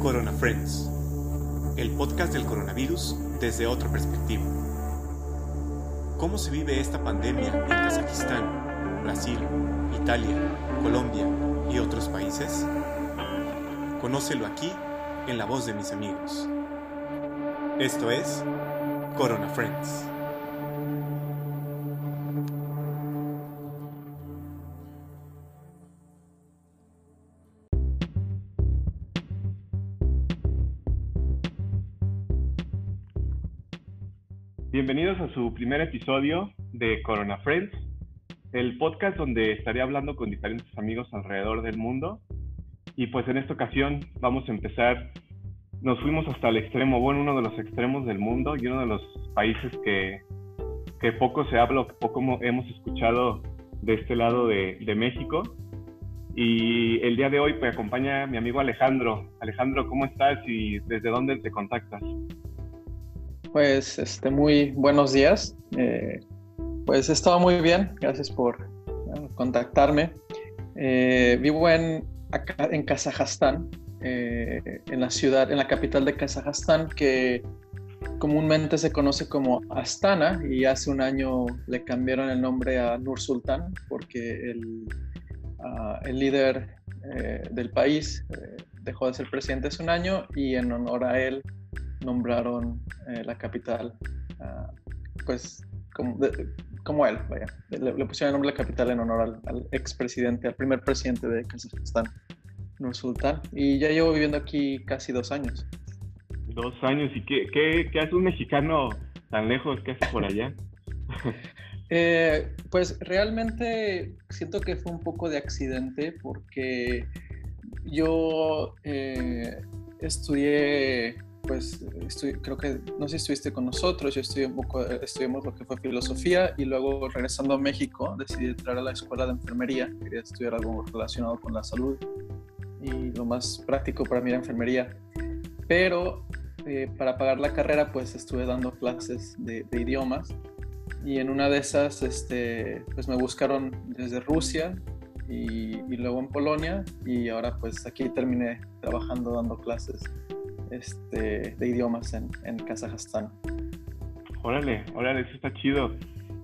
Corona Friends, el podcast del coronavirus desde otra perspectiva. ¿Cómo se vive esta pandemia en Kazajistán, Brasil, Italia, Colombia y otros países? Conócelo aquí en la voz de mis amigos. Esto es Corona Friends. Su primer episodio de Corona Friends, el podcast donde estaré hablando con diferentes amigos alrededor del mundo. Y pues en esta ocasión vamos a empezar, nos fuimos hasta el extremo, bueno, uno de los extremos del mundo y uno de los países que, que poco se habla, que poco hemos escuchado de este lado de, de México. Y el día de hoy me acompaña mi amigo Alejandro. Alejandro, ¿cómo estás y desde dónde te contactas? Pues este, muy buenos días. Eh, pues he estado muy bien, gracias por contactarme. Eh, vivo en, en Kazajstán, eh, en la ciudad, en la capital de Kazajstán, que comúnmente se conoce como Astana y hace un año le cambiaron el nombre a Nur Sultan porque el, uh, el líder del país dejó de ser presidente hace un año y en honor a él nombraron eh, la capital, uh, pues como, de, como, él, vaya. Le, le, pusieron el nombre de la capital en honor al, al expresidente, al primer presidente de Kazajstán, Nur Sultan. Y ya llevo viviendo aquí casi dos años. Dos años, ¿y qué, qué, qué hace un mexicano tan lejos? ¿Qué hace por allá? eh, pues realmente siento que fue un poco de accidente porque yo eh, estudié pues creo que, no sé si estuviste con nosotros, yo estudié un poco, estudiamos lo que fue filosofía y luego regresando a México decidí entrar a la escuela de enfermería, quería estudiar algo relacionado con la salud y lo más práctico para mí era enfermería. Pero eh, para pagar la carrera pues estuve dando clases de, de, idiomas y en una de esas este, pues me buscaron desde Rusia y, y luego en Polonia y ahora pues aquí terminé trabajando dando clases este, de idiomas en, en Kazajstán. Órale, órale, eso está chido.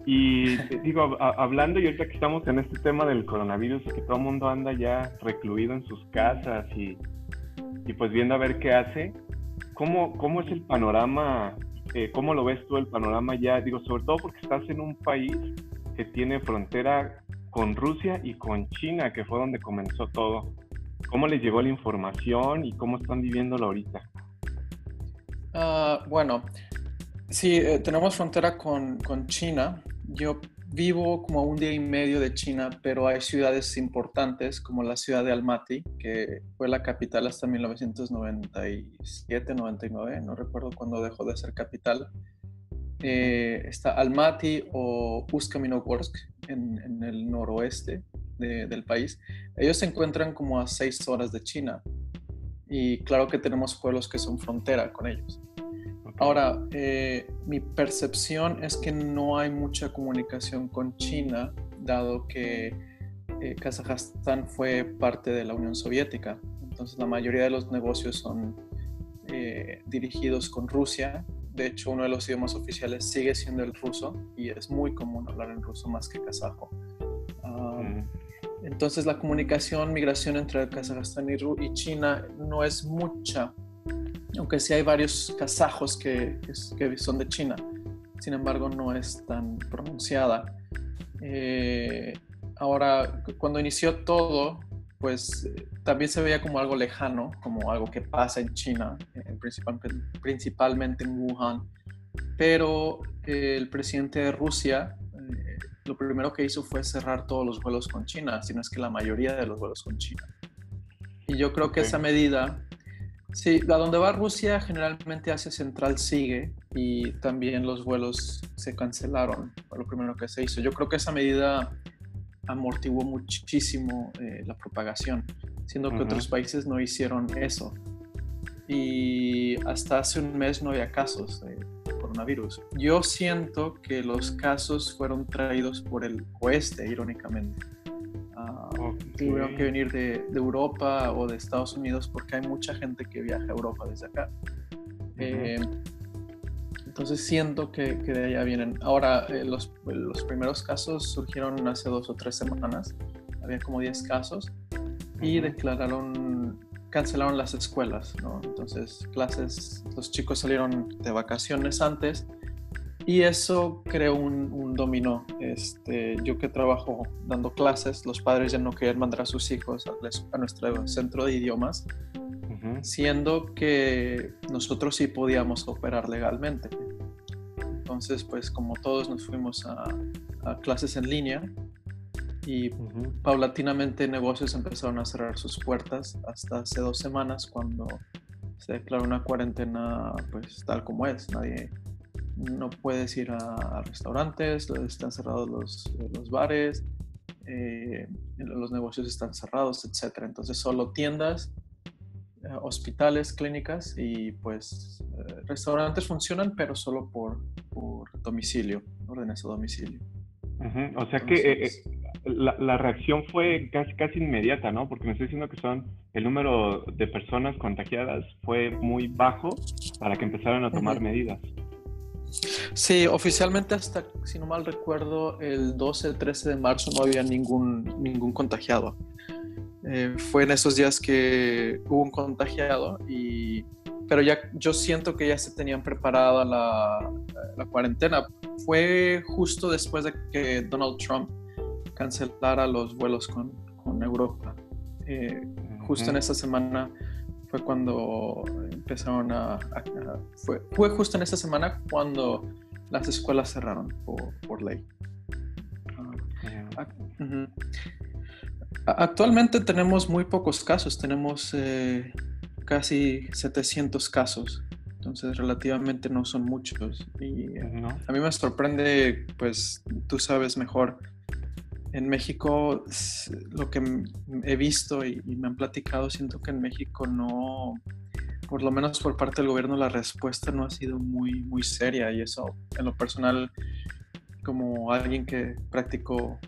Y digo, a, hablando y ahorita que estamos en este tema del coronavirus, que todo el mundo anda ya recluido en sus casas y, y pues viendo a ver qué hace, ¿cómo, cómo es el panorama? Eh, ¿Cómo lo ves tú el panorama ya? Digo, sobre todo porque estás en un país que tiene frontera con Rusia y con China, que fue donde comenzó todo. ¿Cómo les llegó la información y cómo están viviéndolo ahorita? Uh, bueno, sí, eh, tenemos frontera con, con, China. Yo vivo como un día y medio de China, pero hay ciudades importantes como la ciudad de Almaty, que fue la capital hasta 1997, 99, no recuerdo cuándo dejó de ser capital. Eh, está Almaty o Usk-Kaminokorsk en, en el noroeste de, del país. Ellos se encuentran como a seis horas de China y claro que tenemos pueblos que son frontera con ellos. Ahora, eh, mi percepción es que no hay mucha comunicación con China, dado que eh, Kazajstán fue parte de la Unión Soviética. Entonces, la mayoría de los negocios son eh, dirigidos con Rusia. De hecho, uno de los idiomas oficiales sigue siendo el ruso y es muy común hablar en ruso más que kazajo. Entonces la comunicación, migración entre Kazajstán y China no es mucha, aunque sí hay varios kazajos que, son de China. Sin embargo, no es tan pronunciada. Eh, ahora, cuando inició todo, pues también se veía como algo lejano, como algo que pasa en China, principalmente en Wuhan. Pero eh, el presidente de Rusia lo primero que hizo fue cerrar todos los vuelos con China, si no es que la mayoría de los vuelos con China. Y yo creo que okay. esa medida, sí, a donde va Rusia, generalmente Asia Central sigue y también los vuelos se cancelaron, fue lo primero que se hizo. Yo creo que esa medida amortiguó muchísimo eh, la propagación, siendo que uh -huh. otros países no hicieron eso. Y hasta hace un mes no había casos. Eh, coronavirus. Yo siento que los casos fueron traídos por el oeste, irónicamente. Uh, okay. tuvieron que venir de, Europa o de Estados Unidos porque hay mucha gente que viaja a Europa desde acá. Eh, entonces siento que, de allá vienen. Ahora, eh, los, los, primeros casos surgieron hace dos o tres semanas. Había como 10 casos y declararon, cancelaron las escuelas, ¿no? Entonces, clases, los chicos salieron de vacaciones antes y eso creó un, un dominó. Este, yo que trabajo dando clases, los padres ya no querían mandar a sus hijos a, a nuestro centro de idiomas, siendo que nosotros sí podíamos operar legalmente. Entonces, pues como todos nos fuimos a, a clases en línea y paulatinamente negocios empezaron a cerrar sus puertas hasta hace dos semanas cuando se declaró una cuarentena pues tal como es. Nadie, no puedes ir a, restaurantes, están cerrados los, los bares, eh, los negocios están cerrados, etc. Entonces solo tiendas, eh, hospitales, clínicas y pues eh, restaurantes funcionan, pero solo por, por domicilio, órdenes a domicilio. O sea que la, la, reacción fue casi, casi inmediata, ¿no? Porque me estoy diciendo que son el número de personas contagiadas fue muy bajo para que empezaran a tomar medidas. Sí, oficialmente hasta, si no mal recuerdo, el 12, 13 de marzo no había ningún, ningún contagiado. Eh, fue en esos días que hubo un contagiado y pero ya yo siento que ya se tenían preparada la, la, cuarentena. Fue justo después de que Donald Trump cancelara los vuelos con, con Europa. Eh, justo en esa semana fue cuando empezaron a... fue, fue, justo en esa semana cuando las escuelas cerraron por, por ley. Ah, actualmente tenemos muy pocos casos, tenemos eh, casi 700 casos, entonces relativamente no son muchos. Y a mí me sorprende, pues tú sabes mejor, en México, lo que he visto y, me han platicado, siento que en México no, por lo menos por parte del gobierno, la respuesta no ha sido muy, muy seria y eso, en lo personal, como alguien que practicó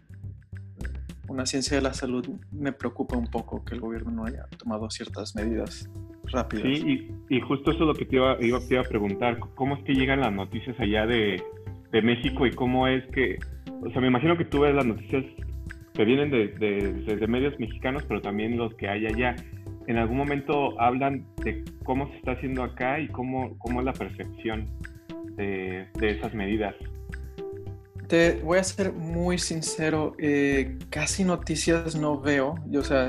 una ciencia de la salud, me preocupa un poco que el gobierno no haya tomado ciertas medidas rápidas. Sí, y, justo eso es lo que te iba, iba, te iba a preguntar, ¿cómo es que llegan las noticias allá de, de México y cómo es que o sea, me imagino que tú ves las noticias que vienen de, medios mexicanos, pero también los que hay allá. ¿En algún momento hablan de cómo se está haciendo acá y cómo, cómo es la percepción de, esas medidas? Te voy a ser muy sincero, eh, casi noticias no veo, yo, o sea,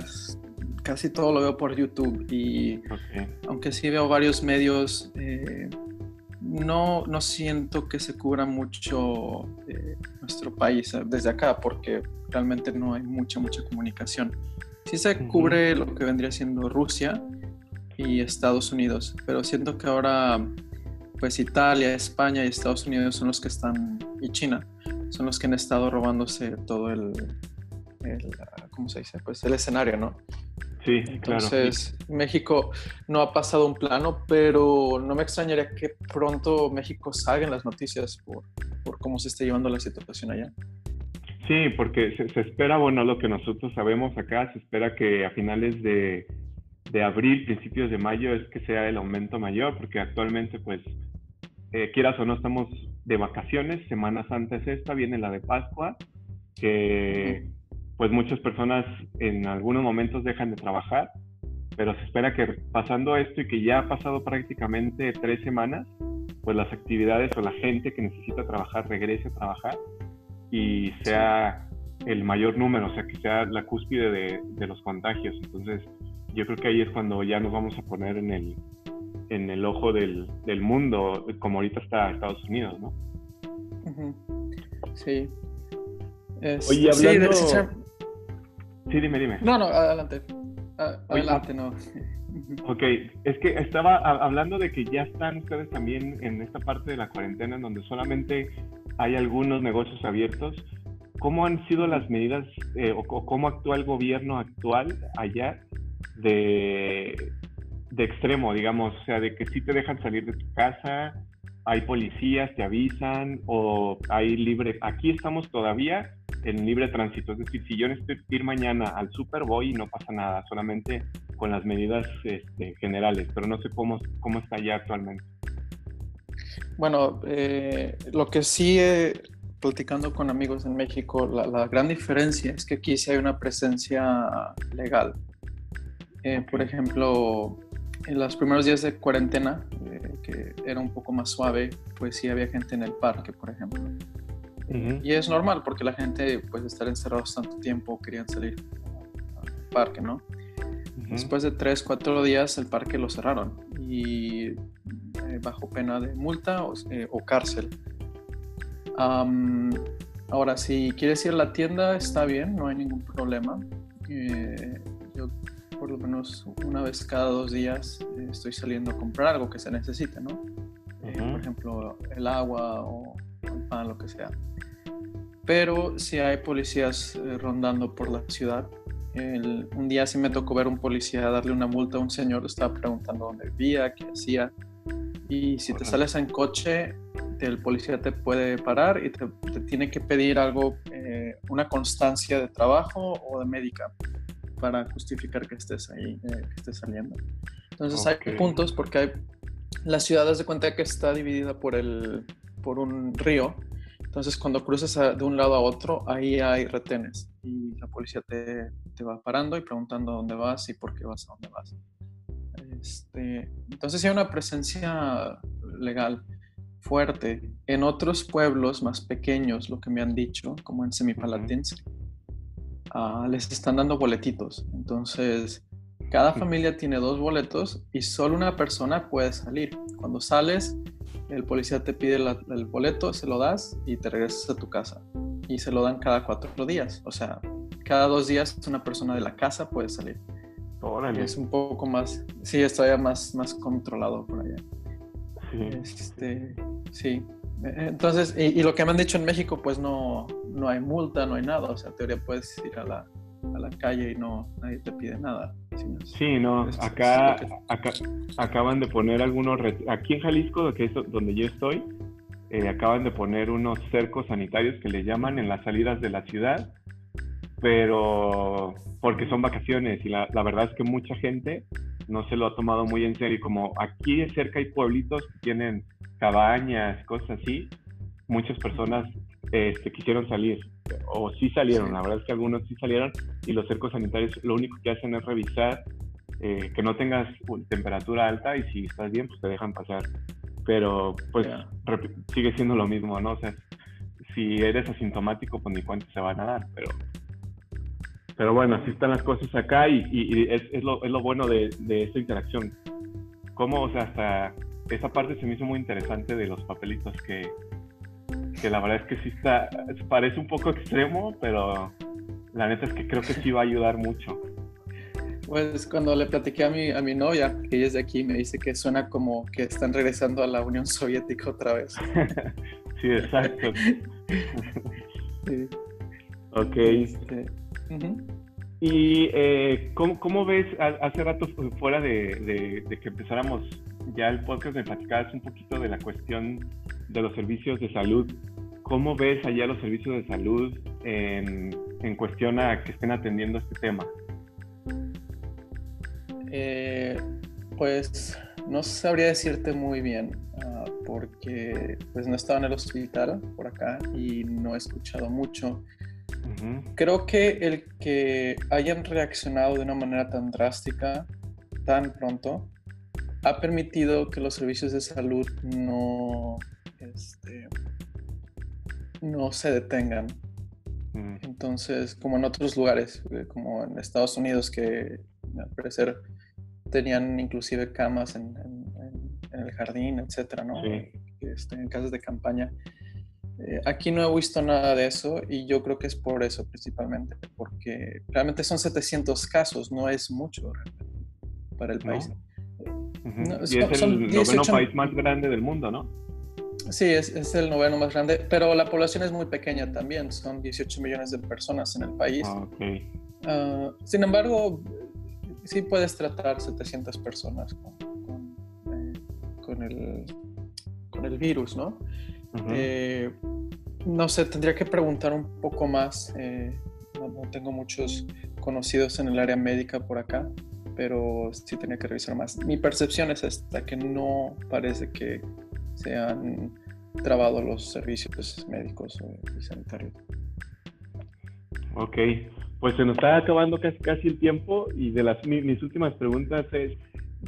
casi todo lo veo por YouTube y aunque sí veo varios medios, eh, no, no siento que se cubra mucho eh, nuestro país eh, desde acá porque realmente no hay mucha, mucha comunicación. Sí se cubre lo que vendría siendo Rusia y Estados Unidos, pero siento que ahora pues Italia, España y Estados Unidos son los que están, y China, son los que han estado robándose todo el, el ¿cómo se dice? Pues el escenario, ¿no? Sí, Entonces, México no ha pasado un plano, pero no me extrañaría que pronto México salga en las noticias por, por cómo se está llevando la situación allá. Sí, porque se, espera, bueno, lo que nosotros sabemos acá, se espera que a finales de, de, abril, principios de mayo, es que sea el aumento mayor, porque actualmente, pues, eh, quieras o no, estamos de vacaciones, Semana Santa es esta, viene la de Pascua, que pues muchas personas en algunos momentos dejan de trabajar, pero se espera que pasando esto y que ya ha pasado prácticamente tres semanas, pues las actividades o la gente que necesita trabajar regrese a trabajar y sea el mayor número, o sea, que sea la cúspide de, los contagios. Entonces, yo creo que ahí es cuando ya nos vamos a poner en el, en el ojo del, del mundo, como ahorita está Estados Unidos, ¿no? Sí. Oye, hablando... Sí, dime, dime. No, no, adelante. Adelante, no. Ok, es que estaba hablando de que ya están ustedes también en esta parte de la cuarentena en donde solamente hay algunos negocios abiertos. ¿Cómo han sido las medidas eh, o, cómo actúa el gobierno actual allá de, de extremo, digamos? O sea, de que sí te dejan salir de tu casa, hay policías, te avisan o hay libre. Aquí estamos todavía en libre tránsito. Es decir, si yo necesito ir mañana al Super Bowl y no pasa nada, solamente con las medidas este, generales, pero no sé cómo, cómo está ya actualmente. Bueno, eh, lo que sí, eh, platicando con amigos en México, la, gran diferencia es que aquí sí hay una presencia legal. Eh, por ejemplo, en los primeros días de cuarentena, que era un poco más suave, pues sí había gente en el parque, por ejemplo. Y es normal porque la gente, pues, estar encerrados tanto tiempo, querían salir al parque, ¿no? Después de tres, cuatro días, el parque lo cerraron y eh, bajo pena de multa o, eh, cárcel. ahora, si quieres ir a la tienda, está bien, no hay ningún problema. Eh, yo, por lo menos una vez cada dos días, estoy saliendo a comprar algo que se necesite, ¿no? por ejemplo, el agua o el pan, lo que sea. Pero si hay policías rondando por la ciudad, un día sí me tocó ver un policía darle una multa a un señor, estaba preguntando dónde vivía, qué hacía. Y si te sales en coche, el policía te puede parar y te, tiene que pedir algo, eh, una constancia de trabajo o de médica para justificar que estés ahí, eh, que estés saliendo. Entonces hay puntos porque hay, la ciudad de cuenta que está dividida por, el, por un río entonces, cuando cruzas de un lado a otro, ahí hay retenes y la policía te, te, va parando y preguntando dónde vas y por qué vas a dónde vas. Este, entonces, hay una presencia legal fuerte. En otros pueblos más pequeños, lo que me han dicho, como en Semipalatins, uh, les están dando boletitos. Entonces, cada familia tiene dos boletos y solo una persona puede salir. Cuando sales, el policía te pide el boleto, se lo das y te regresas a tu casa. Y se lo dan cada cuatro días. O sea, cada dos días una persona de la casa puede salir. Es un poco más, sí, está más, más controlado por allá. Sí. Este, sí. Entonces, y, lo que me han dicho en México, pues no, no hay multa, no hay nada. O sea, en teoría puedes ir a la, a la calle y no nadie te pide nada. Sí, no, acá, acá acaban de poner algunos, aquí en Jalisco, que es donde yo estoy, eh, acaban de poner unos cercos sanitarios que le llaman en las salidas de la ciudad, pero porque son vacaciones y la, la verdad es que mucha gente no se lo ha tomado muy en serio. Como aquí cerca hay pueblitos que tienen cabañas, cosas así, muchas personas este, quisieron salir o sí salieron, la verdad es que algunos sí salieron y los cercos sanitarios lo único que hacen es revisar eh, que no tengas temperatura alta y si estás bien pues te dejan pasar, pero pues sigue siendo lo mismo, ¿no? O sea, si eres asintomático pues ni cuenta se van a dar, pero pero bueno, así están las cosas acá y, y, es, es, lo, es, lo, bueno de, de esta interacción. Cómo, o sea, hasta esa parte se me hizo muy interesante de los papelitos que, que la verdad es que sí está, parece un poco extremo, pero la neta es que creo que sí va a ayudar mucho. Pues cuando le platiqué a mi, a mi novia, que ella es de aquí, me dice que suena como que están regresando a la Unión Soviética otra vez. sí, exacto. sí. Ok. Este, y eh, ¿cómo, ves, hace rato fuera de, de, que empezáramos ya el podcast, me platicabas un poquito de la cuestión de los servicios de salud. ¿Cómo ves allá los servicios de salud en, en cuestión a que estén atendiendo este tema? Eh, pues no sabría decirte muy bien, ah, porque pues no estaba en el hospital por acá y no he escuchado mucho. Creo que el que hayan reaccionado de una manera tan drástica, tan pronto, ha permitido que los servicios de salud no, no se detengan. Mm. Entonces, como en otros lugares, eh, como en Estados Unidos, que al parecer tenían inclusive camas en, el jardín, etcétera, ¿no? Este, en casas de campaña. Eh, aquí no he visto nada de eso y yo creo que es por eso principalmente, porque realmente son 700 casos, no es mucho para el país. y es el noveno país más grande del mundo, ¿no? Sí, es, el noveno más grande, pero la población es muy pequeña también, son 18 millones de personas en el país. Ah, ah, sin embargo, sí puedes tratar 700 personas con, con, eh, el, con el virus, ¿no? Eh, no sé, tendría que preguntar un poco más. Eh, no, tengo muchos conocidos en el área médica por acá, pero sí tenía que revisar más. Mi percepción es esta, que no parece que se han trabado los servicios médicos y sanitarios. Ok, pues se nos está acabando casi, casi el tiempo y de las mis últimas preguntas es,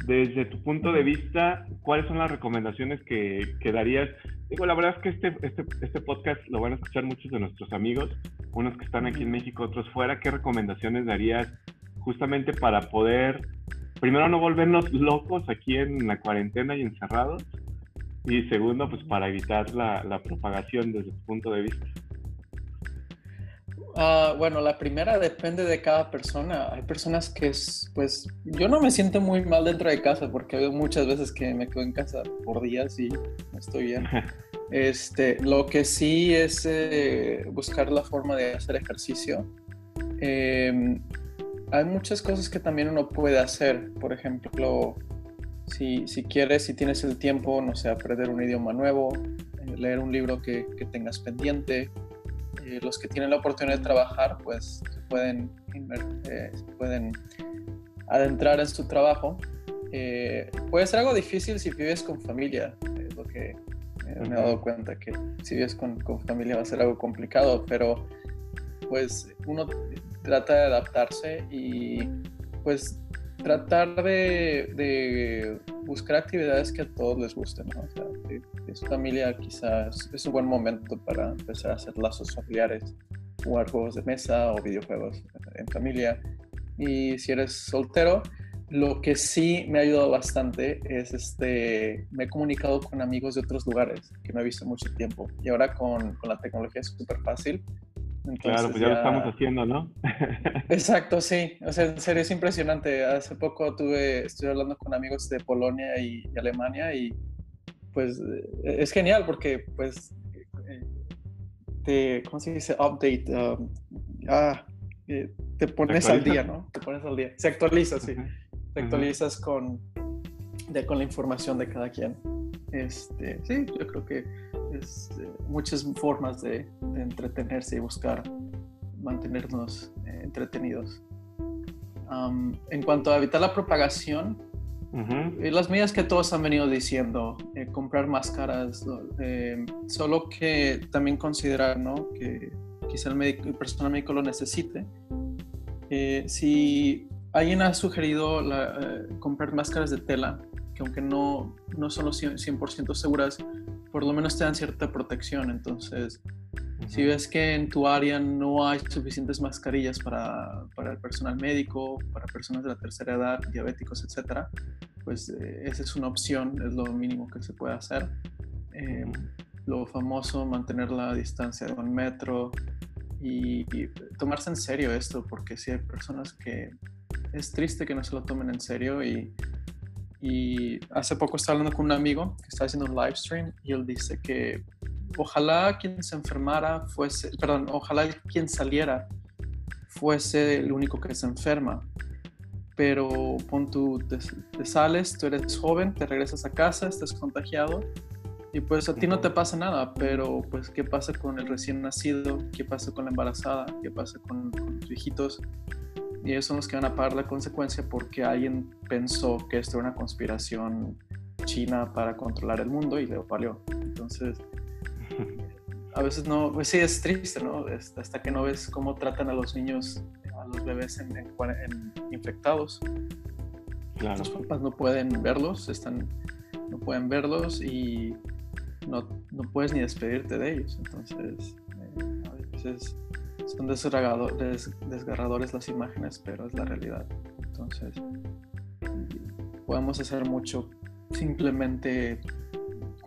desde tu punto de vista, ¿cuáles son las recomendaciones que, que darías? Digo, la verdad es que este, este, este, podcast lo van a escuchar muchos de nuestros amigos, unos que están aquí en México, otros fuera. ¿Qué recomendaciones darías justamente para poder, primero, no volvernos locos aquí en la cuarentena y encerrados? Y segundo, pues para evitar la, la propagación desde tu punto de vista. Ah, bueno, la primera depende de cada persona. Hay personas que, es, pues, yo no me siento muy mal dentro de casa porque hay muchas veces que me quedo en casa por días y estoy bien. Este, lo que sí es eh, buscar la forma de hacer ejercicio. Em, hay muchas cosas que también uno puede hacer. Por ejemplo, si, si quieres, si tienes el tiempo, no sé, aprender un idioma nuevo, eh, leer un libro que, que tengas pendiente eh, los que tienen la oportunidad de trabajar, pues pueden, eh, pueden adentrar en su trabajo. Eh, puede ser algo difícil si vives con familia, es lo que me he dado cuenta, que si vives con, con, familia va a ser algo complicado, pero pues uno trata de adaptarse y pues tratar de, buscar actividades que a todos les gusten, ¿no? O sea, que, su familia quizás es un buen momento para empezar a hacer lazos familiares, jugar juegos de mesa o videojuegos en familia. Y si eres soltero, lo que sí me ha ayudado bastante es este, me he comunicado con amigos de otros lugares que no he visto mucho tiempo. Y ahora con, con la tecnología es súper fácil claro, pues ya, lo estamos haciendo, ¿no? Exacto, sí. O sea, en serio es impresionante. Hace poco tuve, estoy hablando con amigos de Polonia y, Alemania y pues eh, es genial porque pues eh, te, ¿cómo se dice? Update. Um, ah, eh, te pones al día, ¿no? Te pones al día. Se actualiza, sí. Te actualizas con, de, con la información de cada quien. Este, sí, yo creo que es eh, muchas formas de, entretenerse y buscar mantenernos eh, entretenidos. en cuanto a evitar la propagación, eh, las medidas que todos han venido diciendo, comprar máscaras, solo que también considerar ¿no? que quizá el, médico, el personal médico lo necesite. si alguien ha sugerido comprar máscaras de tela, que aunque no, no son 100%, seguras, por lo menos te dan cierta protección. Entonces, si ves que en tu área no hay suficientes mascarillas para, para, el personal médico, para personas de la tercera edad, diabéticos, etcétera, pues eh, esa es una opción, es lo mínimo que se puede hacer. Eh, lo famoso, mantener la distancia de un metro y, y, tomarse en serio esto, porque si hay personas que es triste que no se lo tomen en serio y y hace poco estaba hablando con un amigo que está haciendo un live stream y él dice que ojalá quien se enfermara fuese, perdón, ojalá quien saliera fuese el único que se enferma. Pero pon tú, te, sales, tú eres joven, te regresas a casa, estás contagiado y pues a ti no te pasa nada, pero pues qué pasa con el recién nacido, qué pasa con la embarazada, qué pasa con, con los viejitos y ellos son los que van a pagar la consecuencia porque alguien pensó que esto era una conspiración china para controlar el mundo y le valió. Entonces, a veces no, pues sí es triste, ¿no? Hasta que no ves cómo tratan a los niños, a los bebés en, infectados. Los papás no pueden verlos, están, no pueden verlos y no, no puedes ni despedirte de ellos. Entonces, eh, a veces son desgarradores las imágenes, pero es la realidad. Entonces, podemos hacer mucho simplemente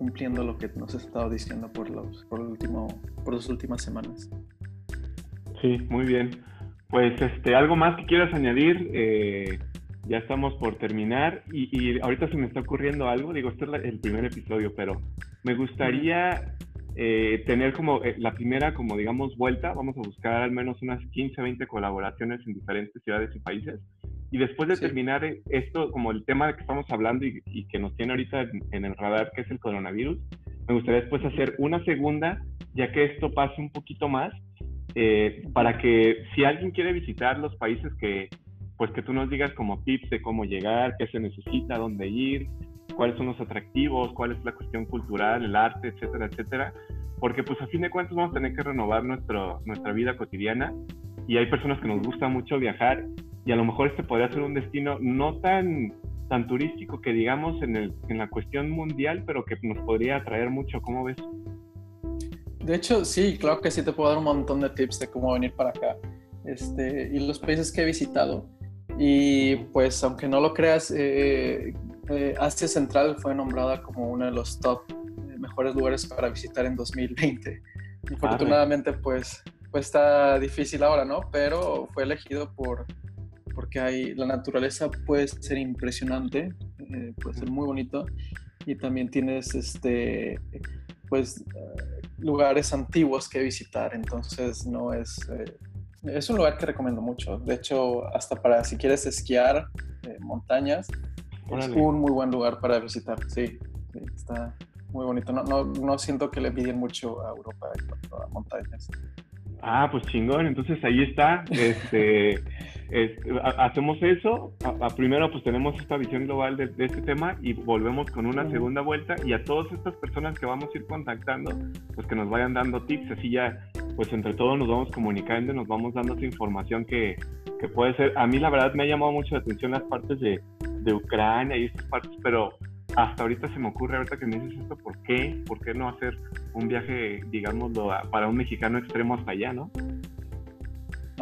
cumpliendo lo que nos ha estado diciendo por, los, por, el último, por las últimas semanas. Sí, muy bien. Pues este, algo más que quieras añadir, eh, ya estamos por terminar y, y, ahorita se me está ocurriendo algo, digo, este es el primer episodio, pero me gustaría eh, tener como eh, la primera, como digamos, vuelta, vamos a buscar al menos unas 15, 20 colaboraciones en diferentes ciudades y países. Y después de terminar esto, como el tema de que estamos hablando y, que nos tiene ahorita en, el radar, que es el coronavirus, me gustaría después hacer una segunda, ya que esto pase un poquito más, eh, para que si alguien quiere visitar los países que, pues que tú nos digas como tips de cómo llegar, qué se necesita, dónde ir, cuáles son los atractivos, cuál es la cuestión cultural, el arte, etcétera, etcétera. Porque pues a fin de cuentas vamos a tener que renovar nuestro, nuestra vida cotidiana. Y hay personas que nos gusta mucho viajar y a lo mejor este podría ser un destino no tan, tan turístico que digamos en, el, en la cuestión mundial, pero que nos podría atraer mucho. ¿Cómo ves? De hecho, sí, claro que sí te puedo dar un montón de tips de cómo venir para acá. Este, y los países que he visitado, y pues aunque no lo creas, eh, eh, Asia Central fue nombrada como uno de los top eh, mejores lugares para visitar en 2020. Afortunadamente pues, pues está difícil ahora, ¿no? Pero fue elegido por, porque hay, la naturaleza puede ser impresionante, puede ser muy bonito y también tienes este, pues, lugares antiguos que visitar, entonces no es es un lugar que recomiendo mucho. De hecho, hasta para si quieres esquiar eh, montañas, es un muy buen lugar para visitar. Sí, está muy bonito. No, no, no siento que le piden mucho a Europa en cuanto a montañas. Ah, pues chingón. Entonces ahí está. Este, hacemos eso. A, primero, pues tenemos esta visión global de, este tema y volvemos con una segunda vuelta. Y a todas estas personas que vamos a ir contactando, pues que nos vayan dando tips. Así ya, pues entre todos nos vamos comunicando y nos vamos dando esa información que, que puede ser. A mí, la verdad, me ha llamado mucho la atención las partes de, de Ucrania y estas partes, pero hasta ahorita se me ocurre, ahorita que me dices esto, ¿por qué? ¿Por qué no hacer un viaje, digámoslo, para un mexicano extremo hasta allá, no?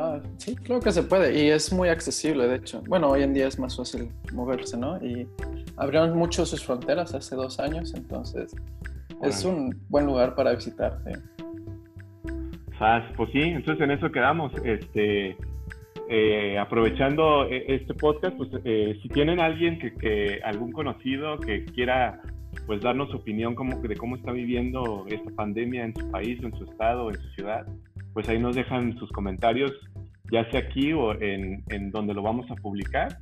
Ah, sí, creo que se puede y es muy accesible, de hecho. Bueno, hoy en día es más fácil moverse, ¿no? Y abrieron mucho sus fronteras hace dos años, entonces es un buen lugar para visitar. ¿sí? Pues sí, entonces en eso quedamos. Este, eh, aprovechando eh, este podcast, pues eh, si tienen alguien que, algún conocido que quiera pues darnos su opinión como, de cómo está viviendo esta pandemia en su país en su estado, en su ciudad, pues ahí nos dejan sus comentarios, ya sea aquí o en, en donde lo vamos a publicar.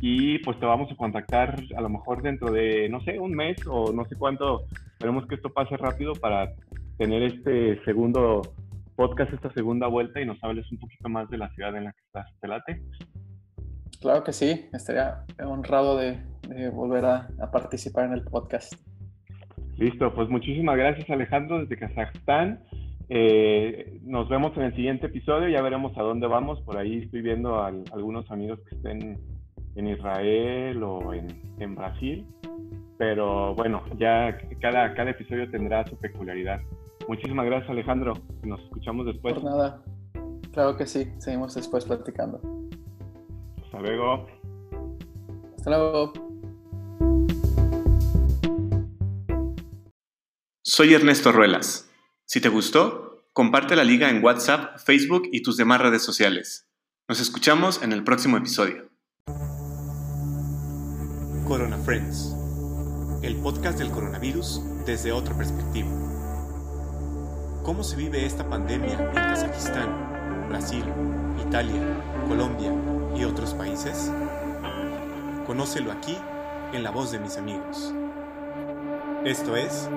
Y pues te vamos a contactar a lo mejor dentro de, no sé, un mes o no sé cuánto. Esperemos que esto pase rápido para tener este segundo podcast esta segunda vuelta y nos hables un poquito más de la ciudad en la que estás. ¿Te late? Claro que sí, estaría honrado de, volver a, participar en el podcast. Listo, pues muchísimas gracias Alejandro desde Kazajstán. Eh, nos vemos en el siguiente episodio, ya veremos a dónde vamos. Por ahí estoy viendo a, algunos amigos que estén en Israel o en, en Brasil. Pero bueno, ya cada, cada episodio tendrá su peculiaridad. Muchísimas gracias, Alejandro. Nos escuchamos después. Por nada. Claro que sí. Seguimos después platicando. Hasta luego. Hasta luego. Soy Ernesto Ruelas. Si te gustó, comparte la liga en WhatsApp, Facebook y tus demás redes sociales. Nos escuchamos en el próximo episodio. Corona Friends, el podcast del coronavirus desde otra perspectiva. ¿Cómo se vive esta pandemia en Kazajistán, Brasil, Italia, Colombia y otros países? Conócelo aquí en la voz de mis amigos. Esto es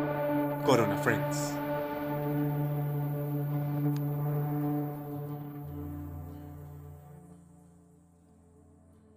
Corona Friends.